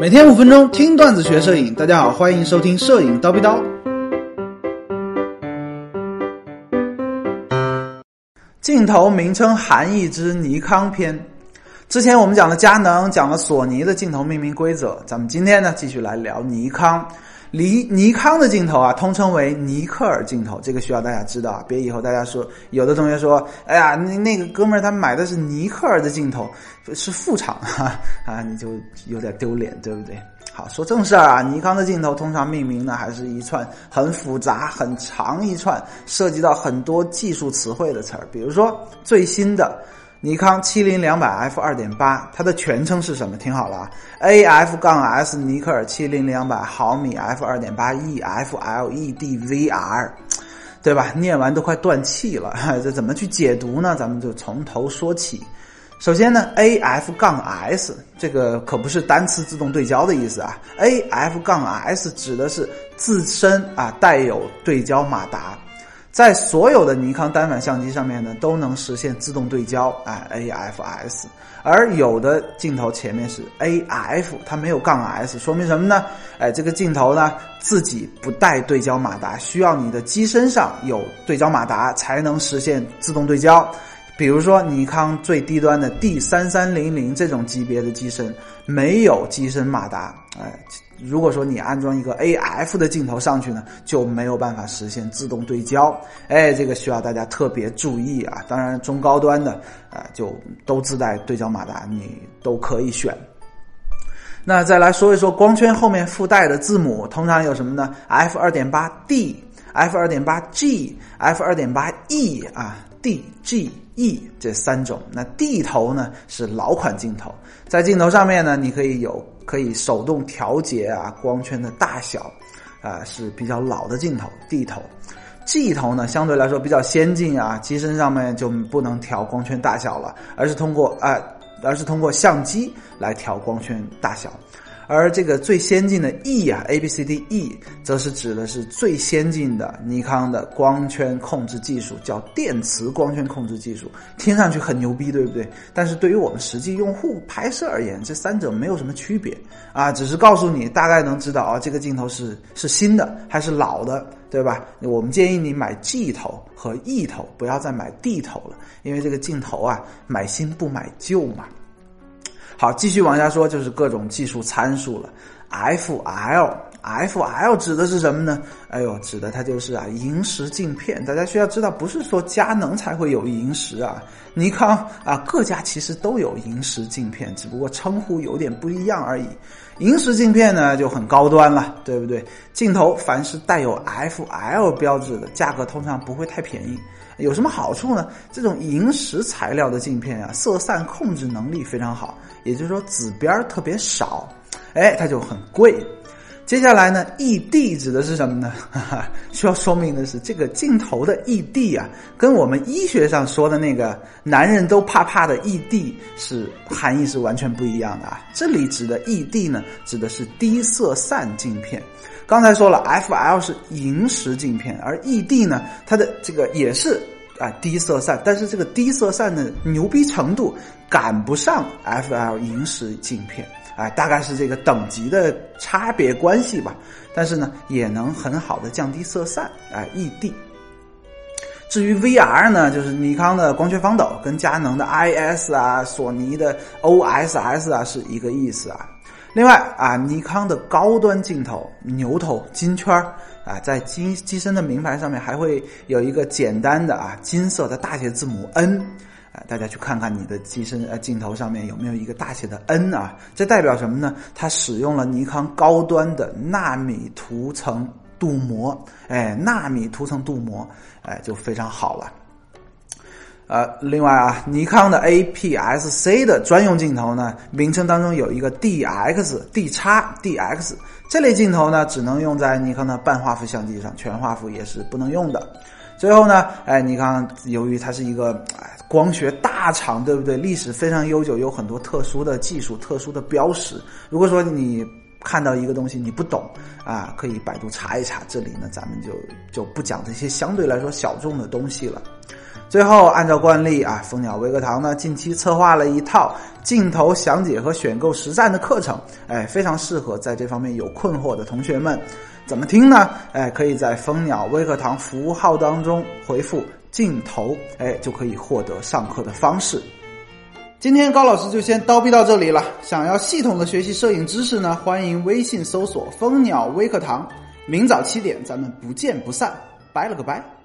每天五分钟听段子学摄影，大家好，欢迎收听摄影叨逼叨。镜头名称含义之尼康篇。之前我们讲了佳能，讲了索尼的镜头命名规则，咱们今天呢继续来聊尼康。尼尼康的镜头啊，通称为尼克尔镜头，这个需要大家知道啊，别以后大家说有的同学说，哎呀，那那个哥们儿他买的是尼克尔的镜头，是副厂哈啊，你就有点丢脸，对不对？好，说正事儿啊，尼康的镜头通常命名呢，还是一串很复杂、很长一串，涉及到很多技术词汇的词儿，比如说最新的。尼康七零两百 f 二点八，它的全称是什么？听好了啊，A F 杠 S 尼克尔七零两百毫米 f 二点八 E F L E D V R，对吧？念完都快断气了，这怎么去解读呢？咱们就从头说起。首先呢，A F 杠 S 这个可不是单次自动对焦的意思啊，A F 杠 S 指的是自身啊带有对焦马达。在所有的尼康单反相机上面呢，都能实现自动对焦，哎，AFS。而有的镜头前面是 AF，它没有杠 S，说明什么呢？哎，这个镜头呢自己不带对焦马达，需要你的机身上有对焦马达才能实现自动对焦。比如说尼康最低端的 D 三三零零这种级别的机身没有机身马达，哎。如果说你安装一个 AF 的镜头上去呢，就没有办法实现自动对焦。哎，这个需要大家特别注意啊！当然，中高端的啊，就都自带对焦马达，你都可以选。那再来说一说光圈后面附带的字母，通常有什么呢？F 二点八 D、F 二点八 G、F 二点八 E 啊，D、G、E 这三种。那 D 头呢是老款镜头，在镜头上面呢，你可以有。可以手动调节啊，光圈的大小，啊是比较老的镜头。D 头，G 头呢相对来说比较先进啊，机身上面就不能调光圈大小了，而是通过啊，而是通过相机来调光圈大小。而这个最先进的 E 啊，A B C D E，则是指的是最先进的尼康的光圈控制技术，叫电磁光圈控制技术。听上去很牛逼，对不对？但是对于我们实际用户拍摄而言，这三者没有什么区别啊，只是告诉你大概能知道啊，这个镜头是是新的还是老的，对吧？我们建议你买 G 头和 E 头，不要再买 D 头了，因为这个镜头啊，买新不买旧嘛。好，继续往下说，就是各种技术参数了。F L，F L 指的是什么呢？哎呦，指的它就是啊，萤石镜片。大家需要知道，不是说佳能才会有萤石啊，尼康啊，各家其实都有萤石镜片，只不过称呼有点不一样而已。萤石镜片呢就很高端了，对不对？镜头凡是带有 F L 标志的，价格通常不会太便宜。有什么好处呢？这种萤石材料的镜片啊，色散控制能力非常好，也就是说紫边特别少，哎，它就很贵。接下来呢，ED 指的是什么呢？哈哈，需要说明的是，这个镜头的 ED 啊，跟我们医学上说的那个男人都怕怕的 ED 是含义是完全不一样的啊。这里指的 ED 呢，指的是低色散镜片。刚才说了，FL 是萤石镜片，而 ED 呢，它的这个也是啊低色散，但是这个低色散的牛逼程度赶不上 FL 萤石镜片，啊，大概是这个等级的差别关系吧。但是呢，也能很好的降低色散，啊，ED。至于 VR 呢，就是尼康的光学防抖，跟佳能的 IS 啊、索尼的 OSS 啊是一个意思啊。另外啊，尼康的高端镜头牛头金圈啊，在机机身的名牌上面还会有一个简单的啊金色的大写字母 N，啊，大家去看看你的机身呃镜头上面有没有一个大写的 N 啊？这代表什么呢？它使用了尼康高端的纳米涂层镀膜，哎，纳米涂层镀膜，哎，就非常好了。呃，另外啊，尼康的 APS-C 的专用镜头呢，名称当中有一个 DX、D 叉、DX 这类镜头呢，只能用在尼康的半画幅相机上，全画幅也是不能用的。最后呢，哎，尼康由于它是一个光学大厂，对不对？历史非常悠久，有很多特殊的技术、特殊的标识。如果说你看到一个东西你不懂啊，可以百度查一查。这里呢，咱们就就不讲这些相对来说小众的东西了。最后，按照惯例啊，蜂鸟微课堂呢近期策划了一套镜头详解和选购实战的课程，哎，非常适合在这方面有困惑的同学们。怎么听呢？哎，可以在蜂鸟微课堂服务号当中回复“镜头”，哎，就可以获得上课的方式。今天高老师就先叨逼到这里了。想要系统的学习摄影知识呢，欢迎微信搜索“蜂鸟微课堂”，明早七点咱们不见不散。拜了个拜。